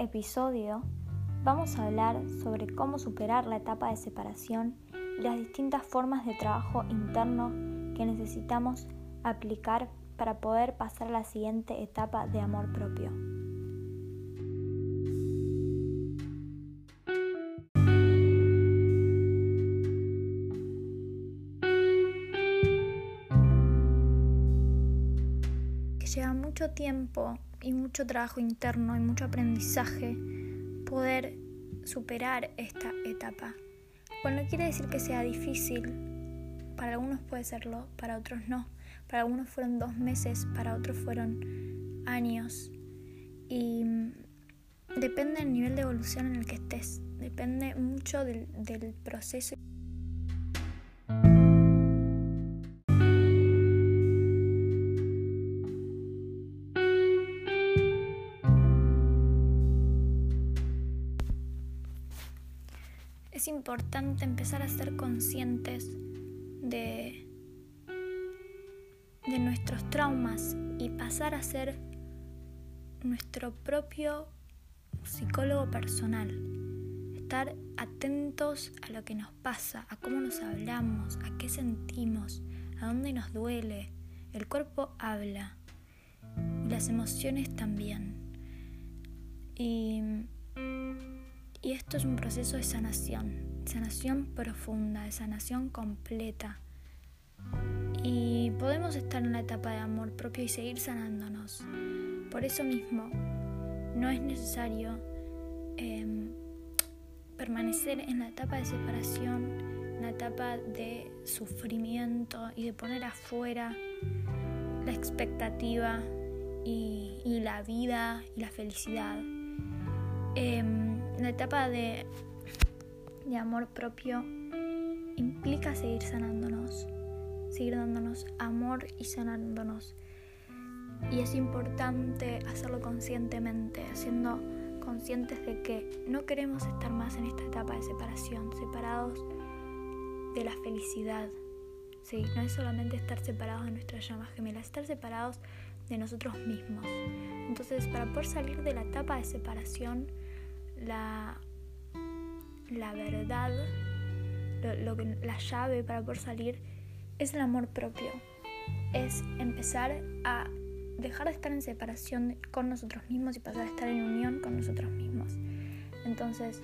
episodio vamos a hablar sobre cómo superar la etapa de separación y las distintas formas de trabajo interno que necesitamos aplicar para poder pasar a la siguiente etapa de amor propio. Lleva mucho tiempo y mucho trabajo interno y mucho aprendizaje poder superar esta etapa. Cual no quiere decir que sea difícil, para algunos puede serlo, para otros no. Para algunos fueron dos meses, para otros fueron años. Y depende del nivel de evolución en el que estés, depende mucho del, del proceso. Importante empezar a ser conscientes de, de nuestros traumas y pasar a ser nuestro propio psicólogo personal. Estar atentos a lo que nos pasa, a cómo nos hablamos, a qué sentimos, a dónde nos duele. El cuerpo habla y las emociones también. Y y esto es un proceso de sanación, sanación profunda, de sanación completa. Y podemos estar en la etapa de amor propio y seguir sanándonos. Por eso mismo, no es necesario em, permanecer en la etapa de separación, en la etapa de sufrimiento y de poner afuera la expectativa y, la vida y la felicidad. Em, la etapa de, de amor propio implica seguir sanándonos, seguir dándonos amor y sanándonos. Y es importante hacerlo conscientemente, siendo conscientes de que no queremos estar más en esta etapa de separación, separados de la felicidad. Sí, no es solamente estar separados de nuestra llama gemela, estar separados de nosotros mismos. Entonces, para poder salir de la etapa de separación, la, la verdad, lo, que, la llave para poder salir es el amor propio. Es empezar a dejar de estar en separación con nosotros mismos y pasar a estar en unión con nosotros mismos. Entonces,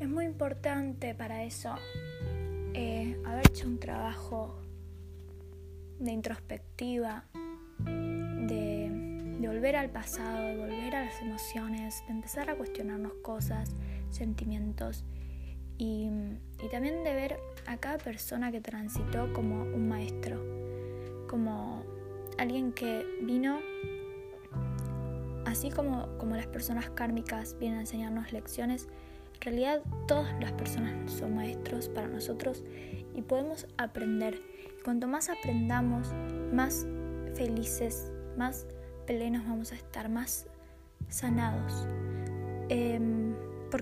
es muy importante para eso eh, haber hecho un trabajo de introspectiva, de volver al pasado, de volver a las emociones, de empezar a cuestionarnos cosas, sentimientos y, también de ver a cada persona que transitó como un maestro, como alguien que vino, así como, como las personas kármicas vienen a enseñarnos lecciones, en realidad todas las personas son maestros para nosotros y podemos aprender. Cuanto más aprendamos, más felices, más plenos vamos a estar, más sanados. Em,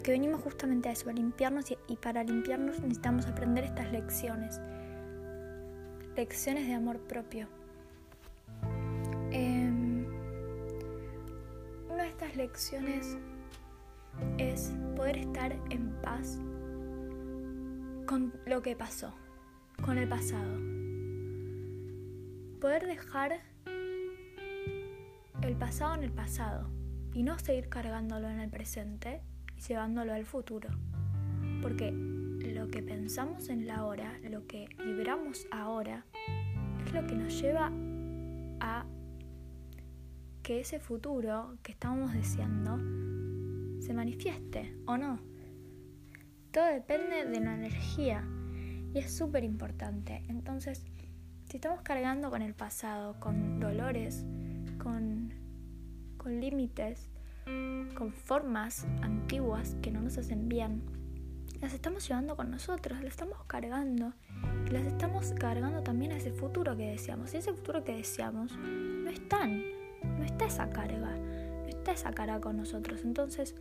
porque venimos justamente a eso, a limpiarnos y, para limpiarnos necesitamos aprender estas lecciones. Lecciones de amor propio. Em, una de estas lecciones es poder estar en paz con lo que pasó, con el pasado. Poder dejar el pasado en el pasado y no seguir cargándolo en el presente llevándolo al futuro. Porque lo que pensamos en la hora, lo que vibramos ahora, es lo que nos lleva a que ese futuro que estamos deseando se manifieste o no. Todo depende de la energía y es súper importante. Entonces, si estamos cargando con el pasado, con dolores, con, con límites, con formas antiguas que no nos hacen bien. Las estamos llevando con nosotros, las estamos cargando y las estamos cargando también a ese futuro que deseamos. Y ese futuro que deseamos no están, no está esa carga, no está esa carga con nosotros. Entonces,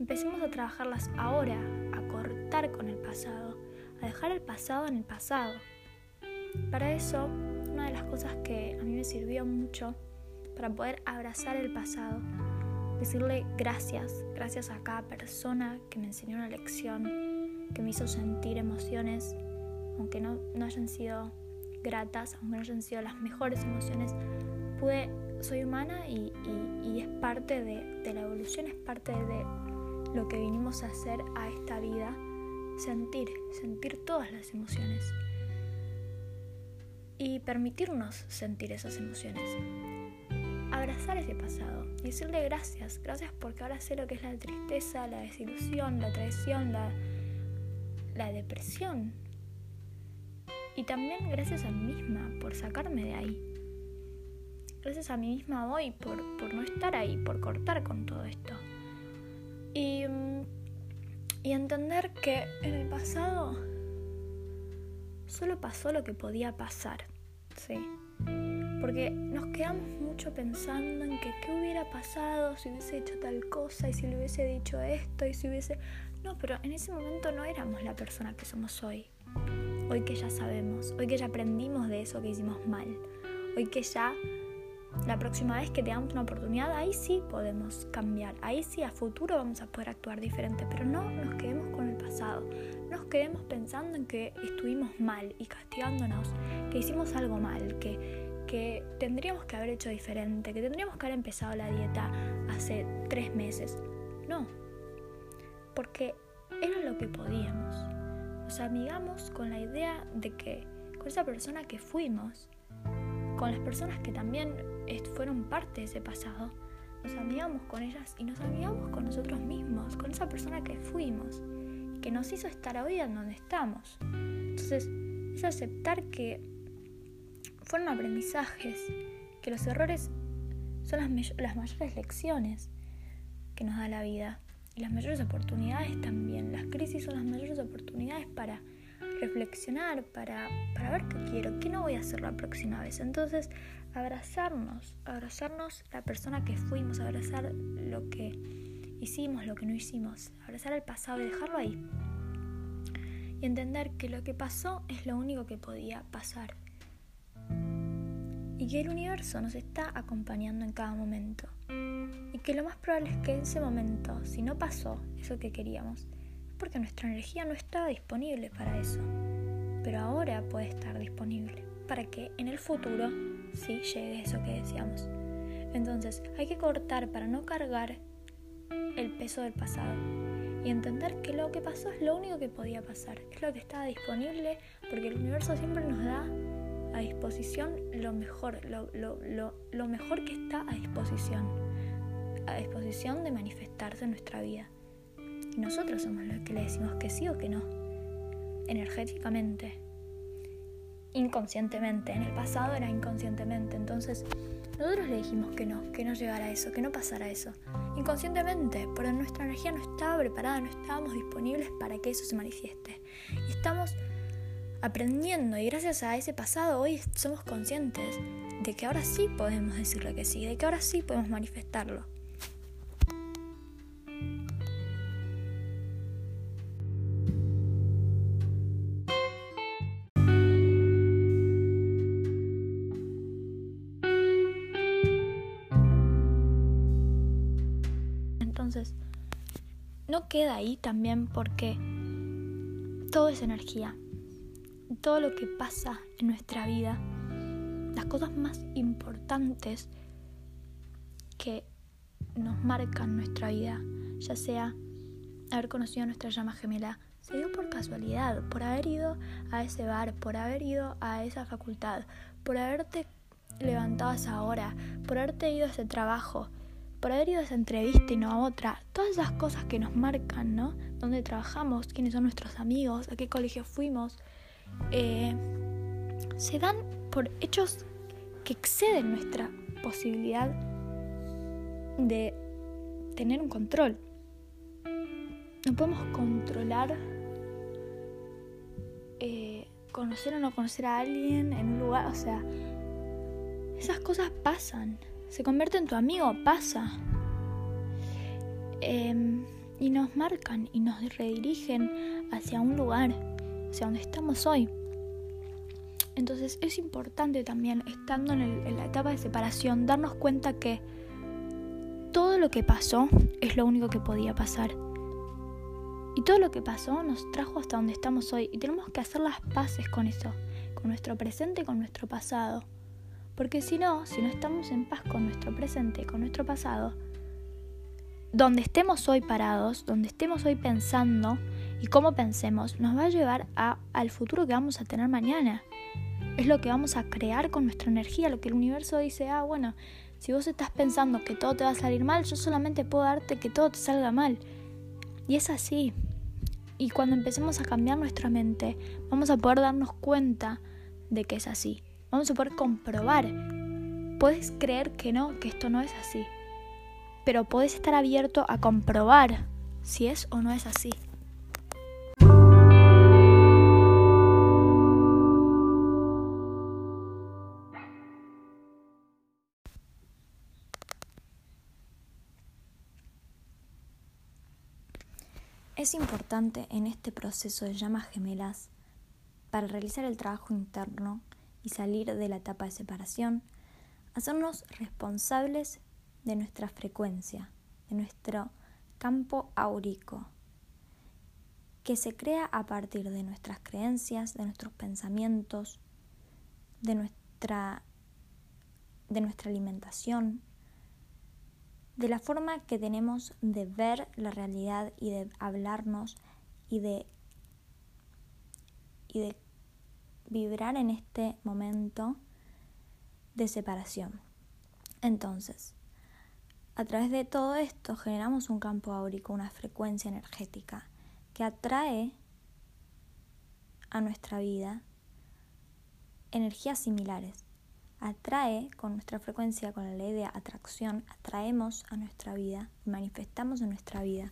empecemos a trabajarlas ahora, a cortar con el pasado, a dejar el pasado en el pasado. Para eso, una de las cosas que a mí me sirvió mucho para poder abrazar el pasado decirle gracias, gracias a cada persona que me enseñó una lección, que me hizo sentir emociones, aunque no, no hayan sido gratas, aunque no hayan sido las mejores emociones, pude, soy humana y, es parte de, de la evolución, es parte de lo que vinimos a hacer a esta vida, sentir, sentir todas las emociones y permitirnos sentir esas emociones. Abrazar ese pasado y decirle gracias, gracias porque ahora sé lo que es la tristeza, la desilusión, la traición, la, la depresión. Y también gracias a mí misma por sacarme de ahí. Gracias a mí misma hoy por, por no estar ahí, por cortar con todo esto. Y, y entender que en el pasado solo pasó lo que podía pasar. Sí. Porque nos quedamos mucho pensando en que qué hubiera pasado si hubiese hecho tal cosa y si le hubiese dicho esto y si hubiese... No, pero en ese momento no éramos la persona que somos hoy. Hoy que ya sabemos, hoy que ya aprendimos de eso que hicimos mal, hoy que ya la próxima vez que tengamos una oportunidad, ahí sí podemos cambiar, ahí sí a futuro vamos a poder actuar diferente, pero no nos quedemos con el pasado, no nos quedemos pensando en que estuvimos mal y castigándonos, que hicimos algo mal, que, que tendríamos que haber hecho diferente, que tendríamos que haber empezado la dieta hace tres meses. No, porque era lo que podíamos. Nos amigamos con la idea de que con esa persona que fuimos, con las personas que también fueron parte de ese pasado, nos amigamos con ellas y nos amigamos con nosotros mismos, con esa persona que fuimos, que nos hizo estar hoy en donde estamos. Entonces, es aceptar que fueron aprendizajes, que los errores son las, las mayores lecciones que nos da la vida y las mayores oportunidades también. Las crisis son las mayores oportunidades para reflexionar, para, para ver qué quiero, qué no voy a hacer la próxima vez. Entonces, abrazarnos, abrazarnos la persona que fuimos, abrazar lo que hicimos, lo que no hicimos, abrazar el pasado y dejarlo ahí. Y entender que lo que pasó es lo único que podía pasar. Y que el universo nos está acompañando en cada momento. Y que lo más probable es que en ese momento, si no pasó eso que queríamos, es porque nuestra energía no estaba disponible para eso. Pero ahora puede estar disponible para que en el futuro sí llegue eso que deseamos. Entonces hay que cortar para no cargar el peso del pasado y entender que lo que pasó es lo único que podía pasar, es lo que estaba disponible porque el universo siempre nos da a disposición lo mejor, lo, lo mejor que está a disposición, a disposición de manifestarse en nuestra vida. Y nosotros somos los que le decimos que sí o que no, energéticamente inconscientemente. En el pasado era inconscientemente. Entonces, nosotros le dijimos que no, que no llegara a eso, que no pasara eso. Inconscientemente, pero nuestra energía no estaba preparada, no estábamos disponibles para que eso se manifieste. Y estamos aprendiendo y gracias a ese pasado hoy somos conscientes de que ahora sí podemos decirle que sí, de que ahora sí podemos manifestarlo. no queda ahí también porque todo es energía. Todo lo que pasa en nuestra vida, las cosas más importantes que nos marcan nuestra vida, ya sea haber conocido a nuestra llama gemela, se dio por casualidad, por haber ido a ese bar, por haber ido a esa facultad, por haberte levantado a esa hora, por haberte ido a ese trabajo, por haber ido a esa entrevista y no a otra, todas esas cosas que nos marcan, ¿no? Dónde trabajamos, quiénes son nuestros amigos, a qué colegio fuimos, eh, se dan por hechos que exceden nuestra posibilidad de tener un control. No podemos controlar eh, conocer o no conocer a alguien en un lugar, o sea, esas cosas pasan se convierte en tu amigo, pasa. Em, y nos marcan y nos redirigen hacia un lugar, hacia donde estamos hoy. Entonces es importante también, estando en, la etapa de separación, darnos cuenta que todo lo que pasó es lo único que podía pasar. Y todo lo que pasó nos trajo hasta donde estamos hoy y tenemos que hacer las paces con eso, con nuestro presente y con nuestro pasado. Porque si no, si no estamos en paz con nuestro presente, con nuestro pasado, donde estemos hoy parados, donde estemos hoy pensando y cómo pensemos, nos va a llevar a, al futuro que vamos a tener mañana. Es lo que vamos a crear con nuestra energía, lo que el universo dice, ah, bueno, si vos estás pensando que todo te va a salir mal, yo solamente puedo darte que todo te salga mal. Y es así. Y cuando empecemos a cambiar nuestra mente, vamos a poder darnos cuenta de que es así. Vamos a poder comprobar. Puedes creer que no, que esto no es así. Pero puedes estar abierto a comprobar si es o no es así. Importante en este proceso de llamas gemelas, para realizar el trabajo interno y salir de la etapa de separación, hacernos responsables de nuestra frecuencia, de nuestro campo áurico, que se crea a partir de nuestras creencias, de nuestros pensamientos, de nuestra, de nuestra alimentación, de la forma que tenemos de ver la realidad y de hablarnos y de, y de vibrar en este momento de separación. Entonces, a través de todo esto generamos un campo áurico, una frecuencia energética que atrae a nuestra vida energías similares atrae con nuestra frecuencia, con la ley de atracción, atraemos a nuestra vida y manifestamos en nuestra vida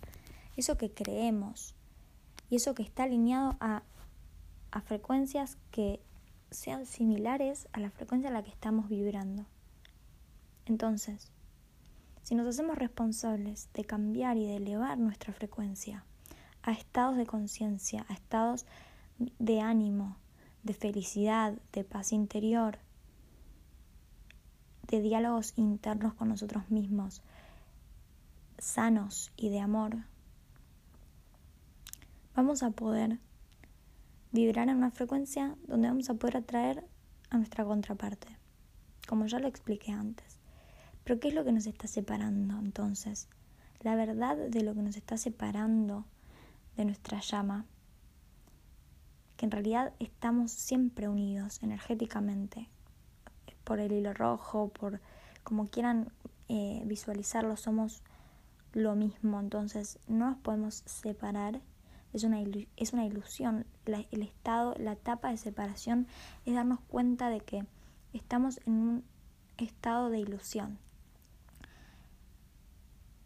eso que creemos y eso que está alineado a, a frecuencias que sean similares a la frecuencia a la que estamos vibrando. Entonces, si nos hacemos responsables de cambiar y de elevar nuestra frecuencia a estados de conciencia, a estados de ánimo, de felicidad, de paz interior, de diálogos internos con nosotros mismos, sanos y de amor, vamos a poder vibrar en una frecuencia donde vamos a poder atraer a nuestra contraparte, como ya lo expliqué antes. Pero ¿qué es lo que nos está separando entonces? La verdad de lo que nos está separando de nuestra llama, que en realidad estamos siempre unidos energéticamente, por el hilo rojo, por como quieran eh, visualizarlo, somos lo mismo, entonces no nos podemos separar, es una, es una ilusión, el estado, la etapa de separación es darnos cuenta de que estamos en un estado de ilusión.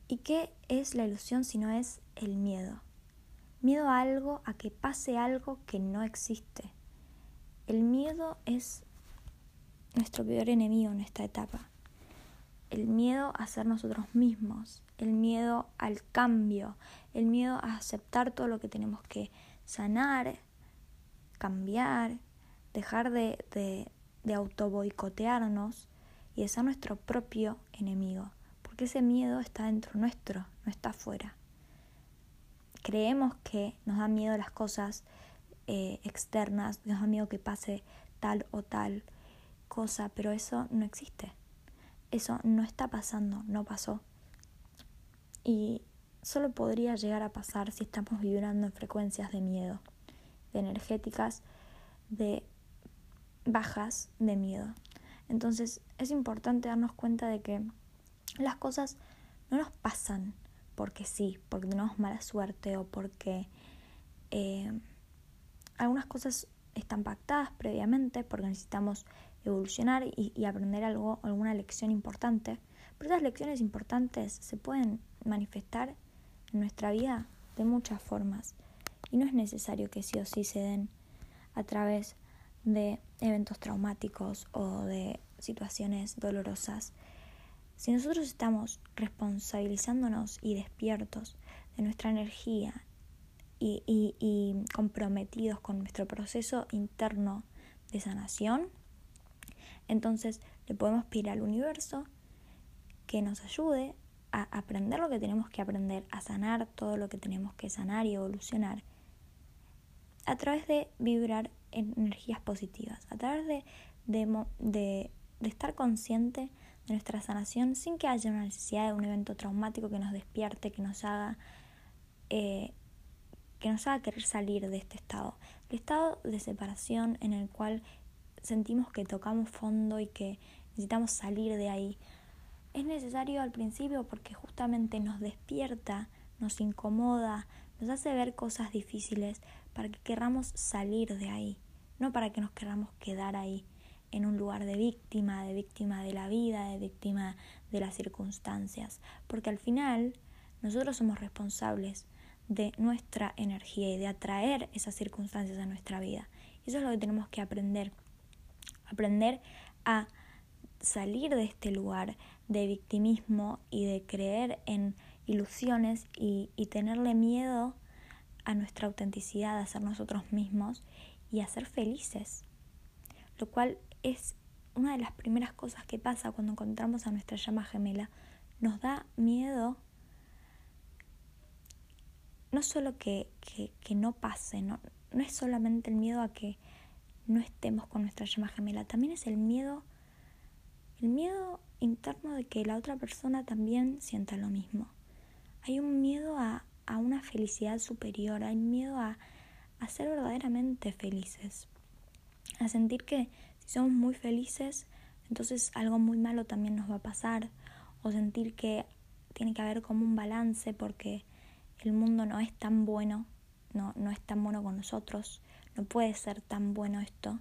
¿Y qué es la ilusión si no es el miedo? Miedo a algo, a que pase algo que no existe. El miedo es nuestro peor enemigo en esta etapa. El miedo a ser nosotros mismos, el miedo al cambio, el miedo a aceptar todo lo que tenemos que sanar, cambiar, dejar de, de, de auto boicotearnos y de ser nuestro propio enemigo, porque ese miedo está dentro nuestro, no está afuera. Creemos que nos da miedo las cosas eh, externas, nos da miedo que pase tal o tal, cosa, pero eso no existe. Eso no está pasando, no pasó. Y solo podría llegar a pasar si estamos vibrando en frecuencias de miedo, de energéticas, de bajas de miedo. Entonces es importante darnos cuenta de que las cosas no nos pasan porque sí, porque tenemos mala suerte o porque eh, algunas cosas están pactadas previamente, porque necesitamos evolucionar y, aprender algo, alguna lección importante. Pero esas lecciones importantes se pueden manifestar en nuestra vida de muchas formas y no es necesario que sí o sí se den a través de eventos traumáticos o de situaciones dolorosas. Si nosotros estamos responsabilizándonos y despiertos de nuestra energía y, y comprometidos con nuestro proceso interno de sanación, entonces le podemos pedir al universo que nos ayude a aprender lo que tenemos que aprender, a sanar todo lo que tenemos que sanar y evolucionar, a través de vibrar en energías positivas, a través de, de, estar consciente de nuestra sanación sin que haya una necesidad de un evento traumático que nos despierte, que nos haga, eh, que nos haga querer salir de este estado. El estado de separación en el cual sentimos que tocamos fondo y que necesitamos salir de ahí. Es necesario al principio porque justamente nos despierta, nos incomoda, nos hace ver cosas difíciles para que querramos salir de ahí, no para que nos queramos quedar ahí en un lugar de víctima, de víctima de la vida, de víctima de las circunstancias, porque al final nosotros somos responsables de nuestra energía y de atraer esas circunstancias a nuestra vida. Y eso es lo que tenemos que aprender, aprender a salir de este lugar de victimismo y de creer en ilusiones y, tenerle miedo a nuestra autenticidad, a ser nosotros mismos y a ser felices. Lo cual es una de las primeras cosas que pasa cuando encontramos a nuestra llama gemela. Nos da miedo no solo que, que, no pase, no, no es solamente el miedo a que no estemos con nuestra llama gemela, también es el miedo, el miedo interno de que la otra persona también sienta lo mismo. Hay un miedo a, a una felicidad superior, hay miedo a, a ser verdaderamente felices, a sentir que si somos muy felices, entonces algo muy malo también nos va a pasar, o sentir que tiene que haber como un balance porque el mundo no es tan bueno, no, no es tan bueno con nosotros, no puede ser tan bueno esto,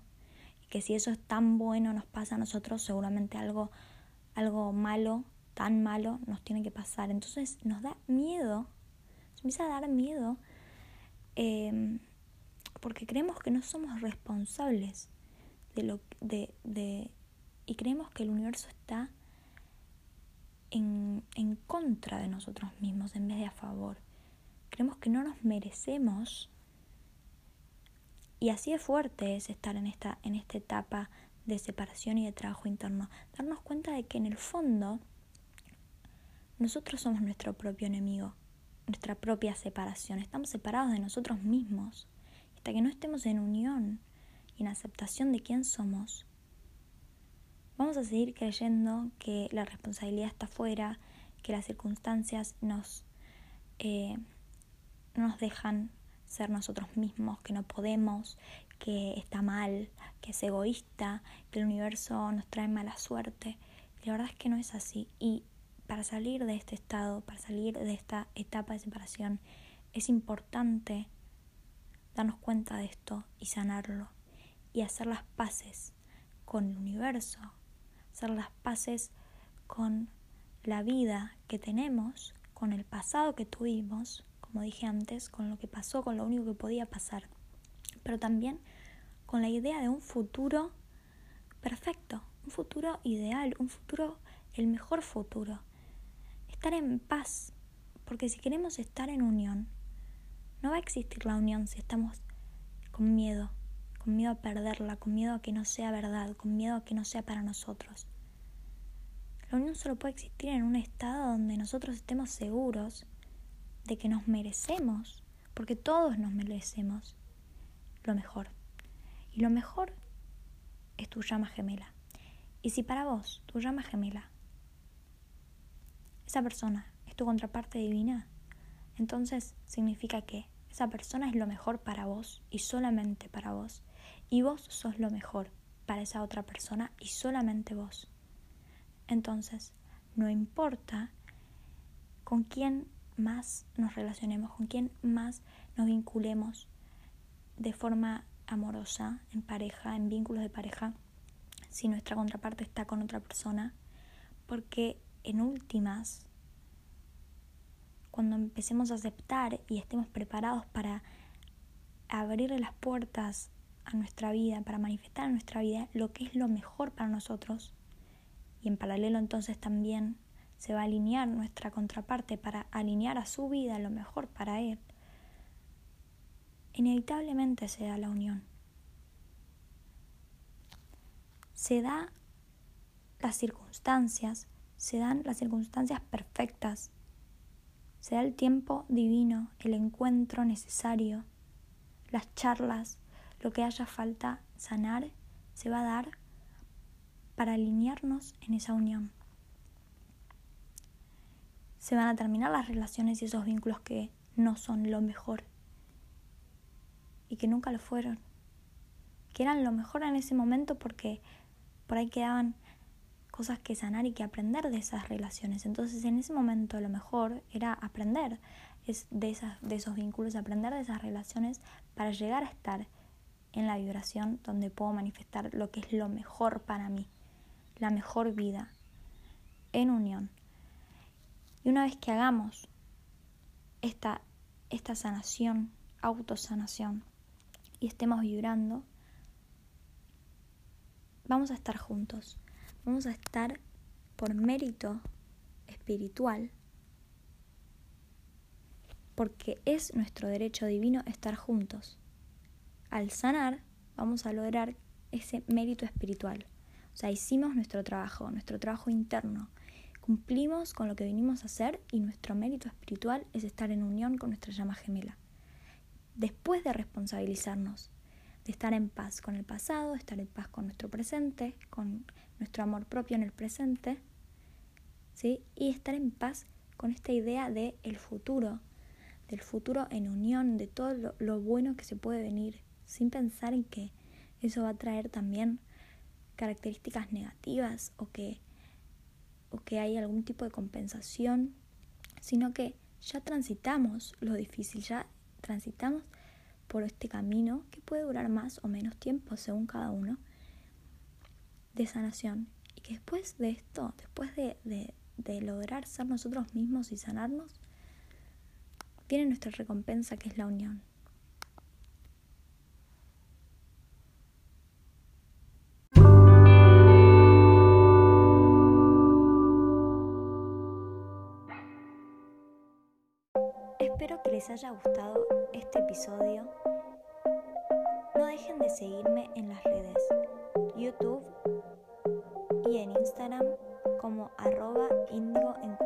y que si eso es tan bueno nos pasa a nosotros, seguramente algo, algo malo, tan malo, nos tiene que pasar. Entonces nos da miedo, se empieza a dar miedo, em, porque creemos que no somos responsables de lo de, de y creemos que el universo está en, en contra de nosotros mismos en vez de a favor. Creemos que no nos merecemos y así de fuerte es estar en esta, en esta etapa de separación y de trabajo interno. Darnos cuenta de que en el fondo nosotros somos nuestro propio enemigo, nuestra propia separación. Estamos separados de nosotros mismos. Hasta que no estemos en unión y en aceptación de quién somos, vamos a seguir creyendo que la responsabilidad está afuera, que las circunstancias nos, eh, nos dejan ser nosotros mismos, que no podemos, que está mal, que es egoísta, que el universo nos trae mala suerte. la verdad es que no es así. Y para salir de este estado, para salir de esta etapa de separación, es importante darnos cuenta de esto y sanarlo y hacer las paces con el universo, hacer las paces con la vida que tenemos, con el pasado que tuvimos como dije antes, con lo que pasó, con lo único que podía pasar, pero también con la idea de un futuro perfecto, un futuro ideal, un futuro, el mejor futuro. Estar en paz, porque si queremos estar en unión, no va a existir la unión si estamos con miedo, con miedo a perderla, con miedo a que no sea verdad, con miedo a que no sea para nosotros. La unión solo puede existir en un estado donde nosotros estemos seguros de que nos merecemos, porque todos nos merecemos lo mejor. Y lo mejor es tu llama gemela. Y si para vos tu llama gemela, esa persona es tu contraparte divina, entonces significa que esa persona es lo mejor para vos y solamente para vos. Y vos sos lo mejor para esa otra persona y solamente vos. Entonces, no importa con quién más nos relacionemos, con quien más nos vinculemos de forma amorosa, en pareja, en vínculos de pareja, si nuestra contraparte está con otra persona, porque en últimas, cuando empecemos a aceptar y estemos preparados para abrir las puertas a nuestra vida, para manifestar en nuestra vida lo que es lo mejor para nosotros, y en paralelo entonces también se va a alinear nuestra contraparte para alinear a su vida lo mejor para él, inevitablemente se da la unión. Se da las circunstancias, se dan las circunstancias perfectas, se da el tiempo divino, el encuentro necesario, las charlas, lo que haya falta sanar, se va a dar para alinearnos en esa unión. Se van a terminar las relaciones y esos vínculos que no son lo mejor y que nunca lo fueron, que eran lo mejor en ese momento porque por ahí quedaban cosas que sanar y que aprender de esas relaciones. Entonces en ese momento lo mejor era aprender de, esas, de esos vínculos, aprender de esas relaciones para llegar a estar en la vibración donde puedo manifestar lo que es lo mejor para mí, la mejor vida, en unión. Y una vez que hagamos esta, esta sanación, autosanación, y estemos vibrando, vamos a estar juntos, vamos a estar por mérito espiritual, porque es nuestro derecho divino estar juntos. Al sanar, vamos a lograr ese mérito espiritual. O sea, hicimos nuestro trabajo, nuestro trabajo interno. Cumplimos con lo que vinimos a hacer y nuestro mérito espiritual es estar en unión con nuestra llama gemela. Después de responsabilizarnos, de estar en paz con el pasado, estar en paz con nuestro presente, con nuestro amor propio en el presente, ¿sí? y estar en paz con esta idea de el futuro, del futuro en unión, de todo lo, lo bueno que se puede venir, sin pensar en que eso va a traer también características negativas o que, o que hay algún tipo de compensación, sino que ya transitamos lo difícil, ya transitamos por este camino que puede durar más o menos tiempo según cada uno de sanación y que después de esto, después de, de, lograr ser nosotros mismos y sanarnos, viene nuestra recompensa que es la unión. Les haya gustado este episodio. No dejen de seguirme en las redes YouTube y en Instagram como arroba indigo en